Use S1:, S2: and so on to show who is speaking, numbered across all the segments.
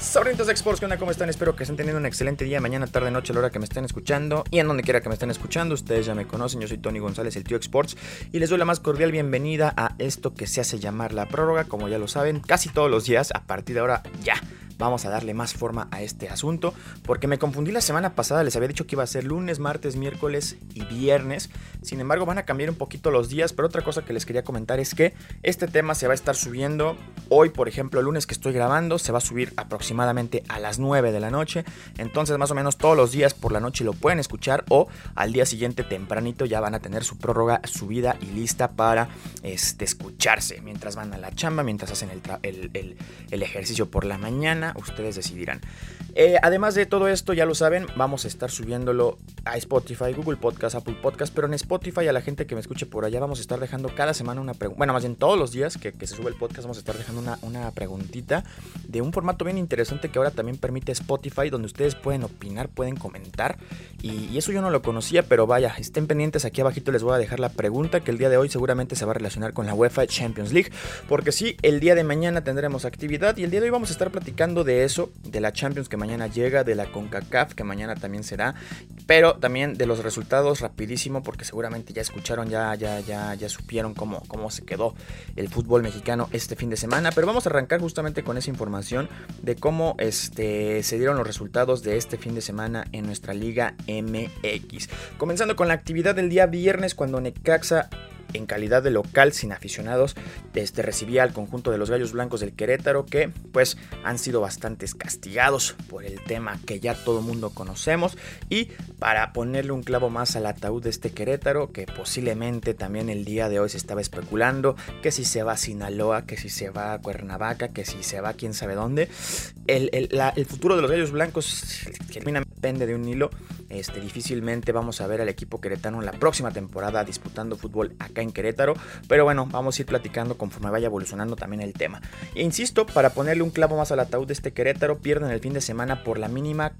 S1: Sabritos de Exports, ¿qué onda? ¿Cómo están? Espero que estén teniendo un excelente día, mañana, tarde, noche, a la hora que me estén escuchando y en donde quiera que me estén escuchando. Ustedes ya me conocen, yo soy Tony González, el tío Exports, y les doy la más cordial bienvenida a esto que se hace llamar la prórroga, como ya lo saben, casi todos los días, a partir de ahora ya vamos a darle más forma a este asunto, porque me confundí la semana pasada, les había dicho que iba a ser lunes, martes, miércoles y viernes, sin embargo van a cambiar un poquito los días, pero otra cosa que les quería comentar es que este tema se va a estar subiendo. Hoy, por ejemplo, el lunes que estoy grabando, se va a subir aproximadamente a las 9 de la noche, entonces más o menos todos los días por la noche lo pueden escuchar o al día siguiente tempranito ya van a tener su prórroga subida y lista para este, escucharse mientras van a la chamba, mientras hacen el, el ejercicio por la mañana ustedes decidirán. Eh, además de todo esto, ya lo saben, vamos a estar subiéndolo a Spotify, Google Podcast, Apple Podcast, pero en Spotify a la gente que me escuche por allá vamos a estar dejando cada semana una pregunta, bueno, más bien todos los días que, se sube el podcast vamos a estar dejando una, una preguntita de un formato bien interesante que ahora también permite Spotify, donde ustedes pueden opinar, pueden comentar, y, eso yo no lo conocía, pero vaya, estén pendientes, aquí abajito les voy a dejar la pregunta que el día de hoy seguramente se va a relacionar con la UEFA Champions League, porque sí, el día de mañana tendremos actividad y el día de hoy vamos a estar platicando de eso, de la Champions que mañana llega, de la CONCACAF que mañana también será, pero también de los resultados rapidísimo porque seguramente ya escucharon, ya, ya, ya, ya supieron cómo, cómo se quedó el fútbol mexicano este fin de semana, pero vamos a arrancar justamente con esa información de cómo este, se dieron los resultados de este fin de semana en nuestra Liga MX. Comenzando con la actividad del día viernes cuando Necaxa en calidad de local sin aficionados, este, recibía al conjunto de los Gallos Blancos del Querétaro que pues han sido bastante castigados por el tema que ya todo mundo conocemos. Y para ponerle un clavo más al ataúd de este Querétaro que posiblemente también el día de hoy se estaba especulando que si se va a Sinaloa, que si se va a Cuernavaca, que si se va a quién sabe dónde, el, el futuro de los Gallos Blancos termina pende de un hilo este, difícilmente vamos a ver al equipo queretano en la próxima temporada disputando fútbol acá en Querétaro. Pero bueno, vamos a ir platicando conforme vaya evolucionando también el tema. E insisto, para ponerle un clavo más al ataúd de este Querétaro, pierden el fin de semana por la mínima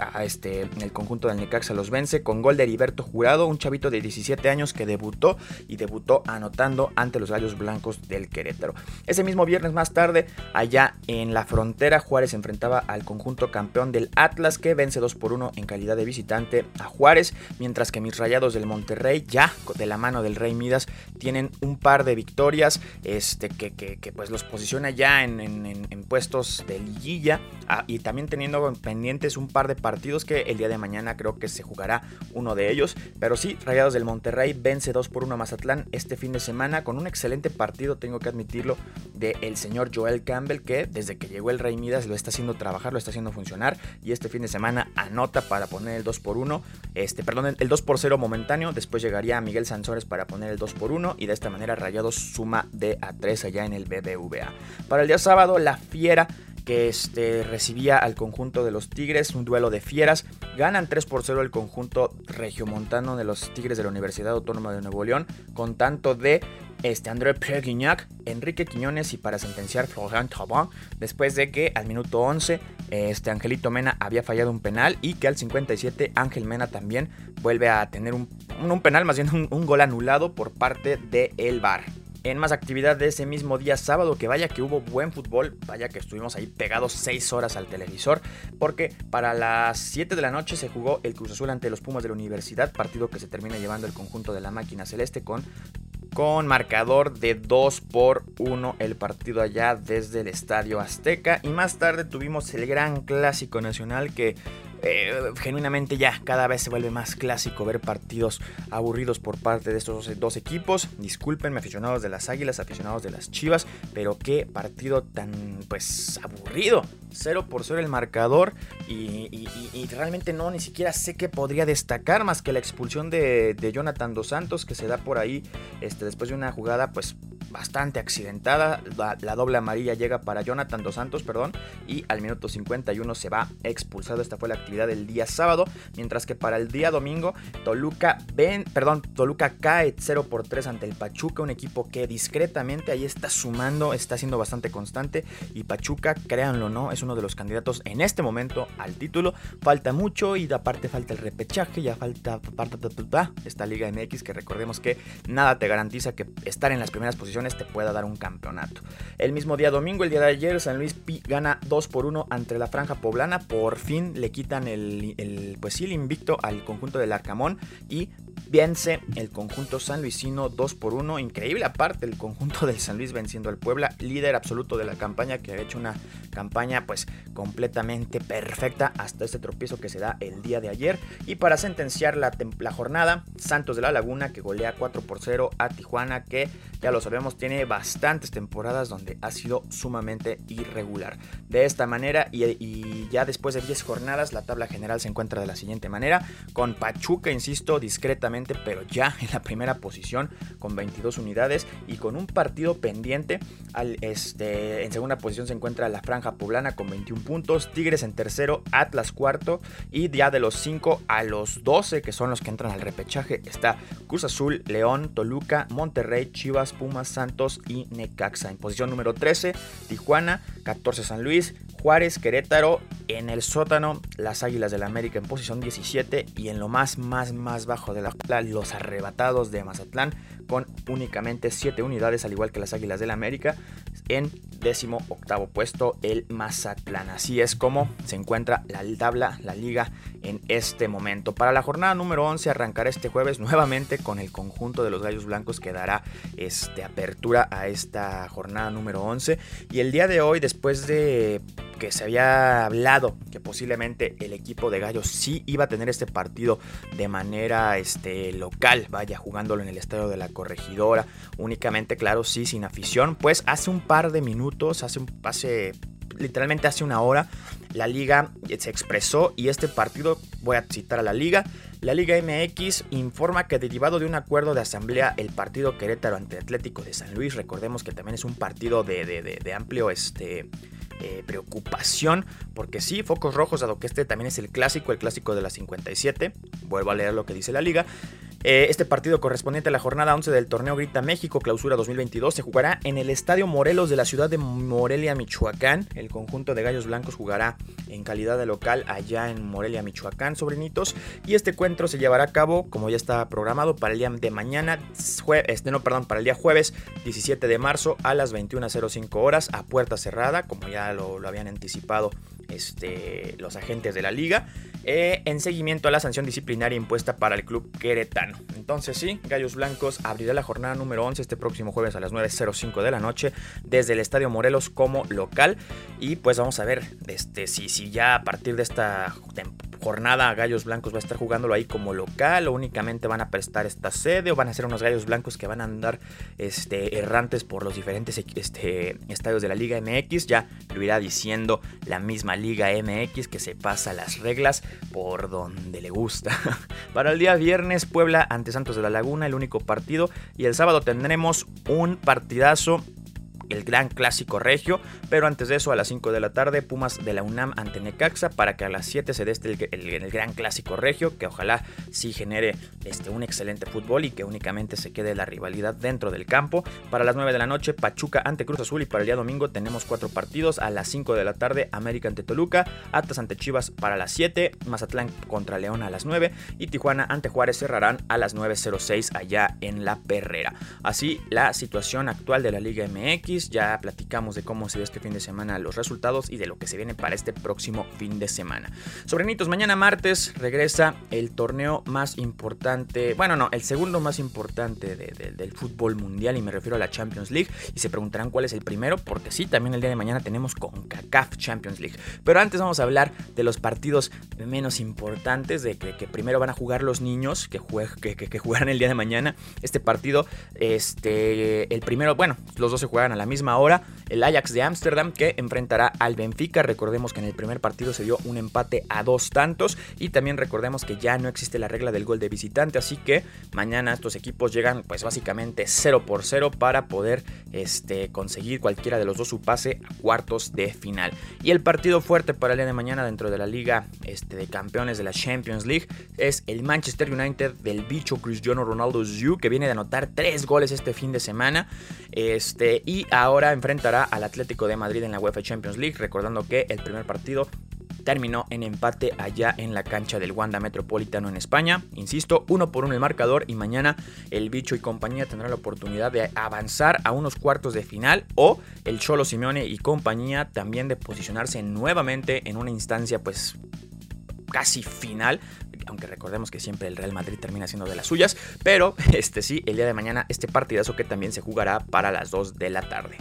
S1: a este, el conjunto del Necaxa los vence con gol de Heriberto Jurado, un chavito de 17 años que debutó y debutó anotando ante los Gallos Blancos del Querétaro. Ese mismo viernes más tarde, allá en la frontera, Juárez enfrentaba al conjunto campeón del Atlas que vence 2 por 1 en calidad de visitante a Juárez, mientras que mis rayados del Monterrey, ya de la mano del Rey Midas, tienen un par de victorias este, que, que, pues los posiciona ya en, en, puestos de liguilla ah, y también teniendo pendientes un par de partidos partidos que el día de mañana creo que se jugará uno de ellos. Pero sí, Rayados del Monterrey vence 2 por 1 a Mazatlán este fin de semana con un excelente partido, tengo que admitirlo, de el señor Joel Campbell que desde que llegó el Rey Midas lo está haciendo trabajar, lo está haciendo funcionar y este fin de semana anota para poner el 2 por 1, este, perdón, el 2 por 0 momentáneo, después llegaría Miguel Sansores para poner el 2 por 1 y de esta manera Rayados suma de a 3 allá en el BBVA. Para el día sábado, la Fiera que este, recibía al conjunto de los Tigres, un duelo de fieras. Ganan 3 por 0 el conjunto regiomontano de los Tigres de la Universidad Autónoma de Nuevo León, con tanto de este, André Pierre Guignac, Enrique Quiñones y para sentenciar Florent Thauvin, después de que al minuto 11 este, Angelito Mena había fallado un penal y que al 57 Ángel Mena también vuelve a tener un, penal, más bien un, gol anulado por parte de el VAR en más actividad de ese mismo día sábado, que vaya que hubo buen fútbol, vaya que estuvimos ahí pegados 6 horas al televisor, porque para las 7 de la noche se jugó el Cruz Azul ante los Pumas de la Universidad, partido que se termina llevando el conjunto de la máquina celeste con con marcador de 2 por 1 el partido allá desde el Estadio Azteca. Y más tarde tuvimos el gran clásico nacional que eh, genuinamente ya cada vez se vuelve más clásico ver partidos aburridos por parte de estos dos equipos. Disculpenme aficionados de las Águilas, aficionados de las Chivas, pero qué partido tan pues aburrido. 0 por 0 el marcador y, realmente no, ni siquiera sé qué podría destacar más que la expulsión de, de Jonathan Dos Santos que se da por ahí este, después de una jugada pues bastante accidentada. La, doble amarilla llega para Jonathan Dos Santos, perdón, y al minuto 51 se va expulsado. Esta fue la actividad del día sábado, mientras que para el día domingo Toluca ven, perdón, Toluca cae 0 por 3 ante el Pachuca, un equipo que discretamente ahí está sumando, está siendo bastante constante y Pachuca, créanlo no, es uno de los candidatos en este momento al título. Falta mucho y aparte falta el repechaje, ya falta esta Liga MX que recordemos que nada te garantiza que estar en las primeras posiciones te pueda dar un campeonato. El mismo día domingo, el día de ayer, San Luis gana 2 por 1 ante la Franja Poblana. Por fin le quitan el, el pues sí, el invicto al conjunto del Arcamón y vence el conjunto sanluisino 2 por 1. Increíble aparte el conjunto del San Luis venciendo al Puebla, líder absoluto de la campaña que ha hecho una campaña pues completamente perfecta hasta este tropiezo que se da el día de ayer. Y para sentenciar la, jornada, Santos de la Laguna que golea 4 por 0 a Tijuana que ya lo sabemos tiene bastantes temporadas donde ha sido sumamente irregular. De esta manera y, y ya después de 10 jornadas la tabla general se encuentra de la siguiente manera con Pachuca, insisto, discretamente pero ya en la primera posición con 22 unidades y con un partido pendiente. Al, este, en segunda posición se encuentra la Franja Poblana con 21 puntos, Tigres en tercero, Atlas cuarto y ya de los 5 a los 12 que son los que entran al repechaje está Cruz Azul, León, Toluca, Monterrey, Chivas, Pumas, Santos y Necaxa. En posición número 13, Tijuana, 14 San Luis, Juárez, Querétaro, en el sótano las Águilas del la América en posición 17 y en lo más, más, más bajo de la los arrebatados de Mazatlán con únicamente 7 unidades al igual que las Águilas del la América en décimo octavo puesto el Mazatlán. Así es como se encuentra la tabla, la liga en este momento. Para la jornada número 11 arrancará este jueves nuevamente con el conjunto de los Gallos Blancos que dará este, apertura a esta jornada número 11. Y el día de hoy, después de que se había hablado que posiblemente el equipo de Gallos sí iba a tener este partido de manera este, local, vaya jugándolo en el estadio de la corregidora, únicamente, claro, sí, sin afición, pues hace un par de minutos, hace, hace literalmente hace una hora, la liga se expresó y este partido, voy a citar a la liga, la Liga MX informa que derivado de un acuerdo de asamblea, el partido Querétaro ante Atlético de San Luis, recordemos que también es un partido de, de amplio este, eh, preocupación, porque sí, focos rojos, dado que este también es el clásico, el clásico de la 57, vuelvo a leer lo que dice la liga, eh, este partido correspondiente a la jornada 11 del torneo Grita México Clausura 2022 se jugará en el Estadio Morelos de la ciudad de Morelia, Michoacán. El conjunto de Gallos Blancos jugará en calidad de local allá en Morelia, Michoacán, sobrinitos. Y este encuentro se llevará a cabo, como ya está programado, para el día de mañana, este, no, perdón, para el día jueves 17 de marzo a las 21.05 horas a puerta cerrada, como ya lo, lo habían anticipado este, los agentes de la liga, eh, en seguimiento a la sanción disciplinaria impuesta para el club queretano. Entonces sí, Gallos Blancos abrirá la jornada número 11 este próximo jueves a las 9.05 de la noche desde el Estadio Morelos como local y pues vamos a ver este, si, si ya a partir de esta temporada jornada Gallos Blancos va a estar jugándolo ahí como local o únicamente van a prestar esta sede o van a ser unos Gallos Blancos que van a andar este, errantes por los diferentes este, estadios de la Liga MX. Ya lo irá diciendo la misma Liga MX que se pasa las reglas por donde le gusta. Para el día viernes Puebla ante Santos de la Laguna, el único partido. Y el sábado tendremos un partidazo el gran clásico regio, pero antes de eso a las 5 de la tarde Pumas de la UNAM ante Necaxa para que a las 7 se dé este, el, gran clásico regio, que ojalá sí genere este, un excelente fútbol y que únicamente se quede la rivalidad dentro del campo. Para las 9 de la noche Pachuca ante Cruz Azul y para el día domingo tenemos cuatro partidos a las 5 de la tarde América ante Toluca, Atlas ante Chivas para las 7, Mazatlán contra León a las 9 y Tijuana ante Juárez cerrarán a las 9.06 allá en la Perrera. Así la situación actual de la Liga MX ya platicamos de cómo se ve este fin de semana los resultados y de lo que se viene para este próximo fin de semana. Sobrenitos, mañana martes regresa el torneo más importante, bueno, no, el segundo más importante del fútbol mundial y me refiero a la Champions League. Y se preguntarán cuál es el primero, porque sí, también el día de mañana tenemos con CACAF Champions League. Pero antes vamos a hablar de los partidos menos importantes, de que, primero van a jugar los niños que, jugarán el día de mañana. Este partido, este, el primero, bueno, los dos se juegan a la misma hora el Ajax de Ámsterdam que enfrentará al Benfica. Recordemos que en el primer partido se dio un empate a dos tantos y también recordemos que ya no existe la regla del gol de visitante, así que mañana estos equipos llegan pues básicamente 0 por 0 para poder este, conseguir cualquiera de los dos su pase a cuartos de final. Y el partido fuerte para el día de mañana dentro de la Liga este, de Campeones de la Champions League es el Manchester United del bicho Cristiano Ronaldo Zhu que viene de anotar tres goles este fin de semana este, y ahora enfrentará al Atlético de Madrid en la UEFA Champions League, recordando que el primer partido terminó en empate allá en la cancha del Wanda Metropolitano en España. Insisto, uno por uno el marcador y mañana el bicho y compañía tendrán la oportunidad de avanzar a unos cuartos de final o el Cholo Simeone y compañía también de posicionarse nuevamente en una instancia pues casi final aunque recordemos que siempre el Real Madrid termina siendo de las suyas, pero este sí, el día de mañana este partidazo que también se jugará para las 2 de la tarde.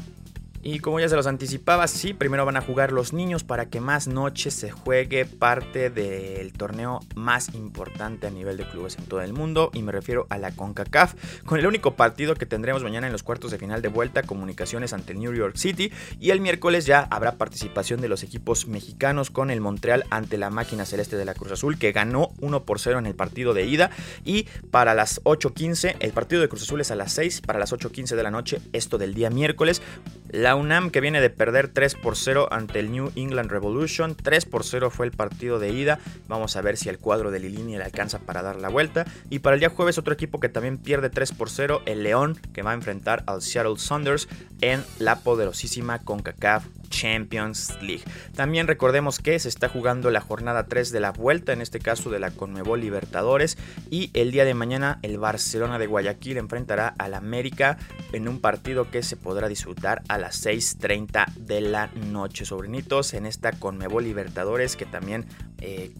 S1: Y como ya se los anticipaba, sí, primero van a jugar los niños para que más noches se juegue parte del torneo más importante a nivel de clubes en todo el mundo. Y me refiero a la CONCACAF, con el único partido que tendremos mañana en los cuartos de final de vuelta, comunicaciones ante New York City. Y el miércoles ya habrá participación de los equipos mexicanos con el Montreal ante la máquina celeste de la Cruz Azul, que ganó 1 por 0 en el partido de ida. Y para las 8.15, el partido de Cruz Azul es a las 6, para las 8.15 de la noche, esto del día miércoles. La UNAM que viene de perder 3 por 0 ante el New England Revolution. 3 por 0 fue el partido de ida. Vamos a ver si el cuadro de Lilini le alcanza para dar la vuelta. Y para el día jueves otro equipo que también pierde 3 por 0, el León, que va a enfrentar al Seattle Saunders en la poderosísima CONCACAF Champions League. También recordemos que se está jugando la jornada 3 de la vuelta, en este caso de la Conmebol Libertadores, y el día de mañana el Barcelona de Guayaquil enfrentará al América en un partido que se podrá disfrutar a las 6.30 de la noche. Sobrinitos, en esta Conmebol Libertadores que también eh,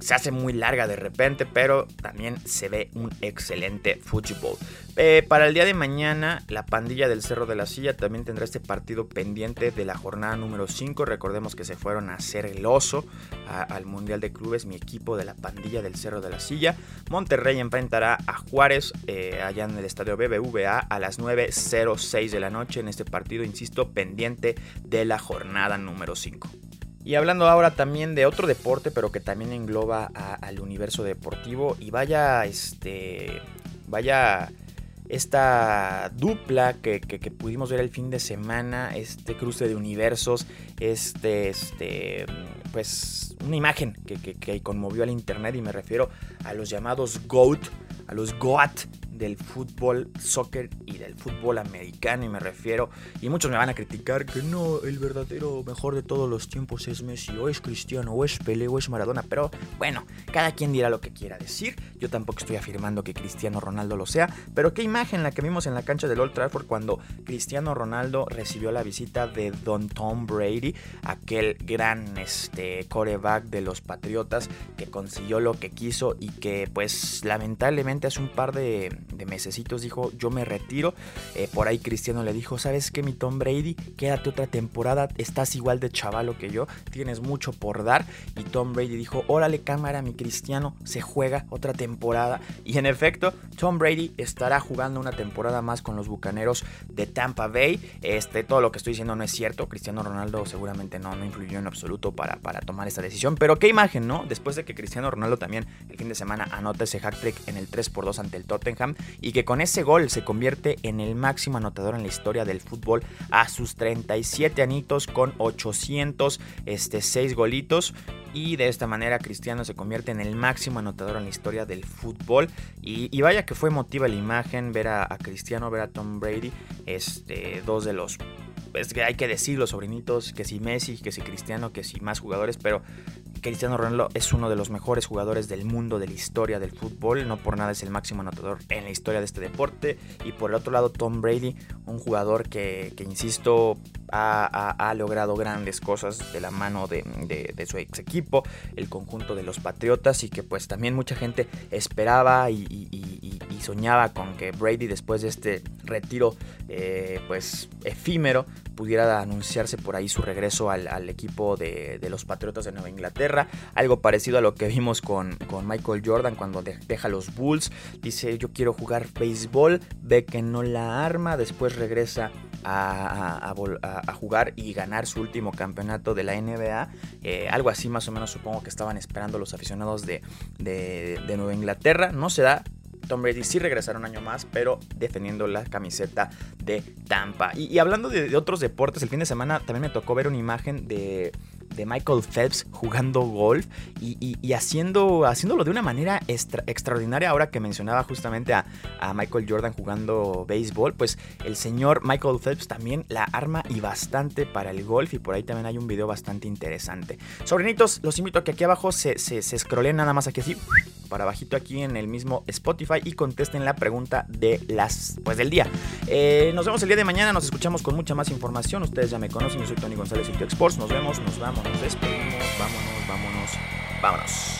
S1: se hace muy larga de repente, pero también se ve un excelente fútbol. Eh, para el día de mañana, la pandilla del Cerro de la Silla también tendrá este partido pendiente de la jornada número 5. Recordemos que se fueron a hacer el oso al Mundial de Clubes, mi equipo de la pandilla del Cerro de la Silla. Monterrey enfrentará a Juárez eh, allá en el estadio BBVA a las 9.06 de la noche en este partido, insisto, pendiente de la jornada número 5. Y hablando ahora también de otro deporte, pero que también engloba al universo deportivo. Y vaya, este. Vaya esta dupla que, pudimos ver el fin de semana, este cruce de universos, este, este, pues una imagen que, que conmovió al internet y me refiero a los llamados GOAT, a los GOAT del fútbol soccer y del fútbol americano y me refiero y muchos me van a criticar que no el verdadero mejor de todos los tiempos es Messi o es Cristiano o es Pelé o es Maradona pero bueno cada quien dirá lo que quiera decir. Yo tampoco estoy afirmando que Cristiano Ronaldo lo sea pero qué imagen la que vimos en la cancha del Old Trafford cuando Cristiano Ronaldo recibió la visita de Don Tom Brady aquel gran este coreback de los Patriotas que consiguió lo que quiso y que pues lamentablemente hace un par de de mesecitos dijo, yo me retiro. Eh, por ahí Cristiano le dijo, ¿sabes qué, mi Tom Brady? Quédate otra temporada, estás igual de chavalo que yo, tienes mucho por dar. Y Tom Brady dijo, órale cámara, mi Cristiano, se juega otra temporada. Y en efecto, Tom Brady estará jugando una temporada más con los Bucaneros de Tampa Bay. Este, todo lo que estoy diciendo no es cierto, Cristiano Ronaldo seguramente no, no influyó en absoluto para, para tomar esta decisión. Pero qué imagen, ¿no? Después de que Cristiano Ronaldo también el fin de semana anota ese hack trick en el 3x2 ante el Tottenham y que con ese gol se convierte en el máximo anotador en la historia del fútbol a sus 37 anitos con 806 este, golitos. Y de esta manera Cristiano se convierte en el máximo anotador en la historia del fútbol. Y, vaya que fue emotiva la imagen ver a, a, Cristiano, ver a Tom Brady, este, dos de los es que hay que decir los sobrinitos, que si Messi, que si Cristiano, que si más jugadores, pero Cristiano Ronaldo es uno de los mejores jugadores del mundo, de la historia del fútbol. No por nada es el máximo anotador en la historia de este deporte. Y por el otro lado, Tom Brady, un jugador que, insisto, ha, logrado grandes cosas de la mano de, su ex equipo, el conjunto de los Patriotas. Y que pues también mucha gente esperaba y, soñaba con que Brady después de este retiro eh, pues efímero pudiera anunciarse por ahí su regreso al, equipo de, los Patriotas de Nueva Inglaterra. Algo parecido a lo que vimos con, con Michael Jordan cuando deja los Bulls. Dice yo quiero jugar béisbol, ve que no la arma, después regresa a, jugar y ganar su último campeonato de la NBA. Eh, algo así más o menos supongo que estaban esperando los aficionados de, de, de Nueva Inglaterra. No se da, Tom Brady sí regresará un año más, pero defendiendo la camiseta de Tampa. Y, hablando de, otros deportes, el fin de semana también me tocó ver una imagen de, Michael Phelps jugando golf y, haciendo, haciéndolo de una manera extraordinaria. Ahora que mencionaba justamente a, Michael Jordan jugando béisbol, pues el señor Michael Phelps también la arma y bastante para el golf y por ahí también hay un video bastante interesante. Sobrinitos, los invito a que aquí abajo se, se, se scrollen nada más aquí así para bajito aquí en el mismo Spotify y contesten la pregunta de las pues del día. Eh, nos vemos el día de mañana, nos escuchamos con mucha más información. Ustedes ya me conocen, yo soy Tony González y Exports. Nos vemos, nos vamos, nos despedimos, vámonos, vámonos, vámonos.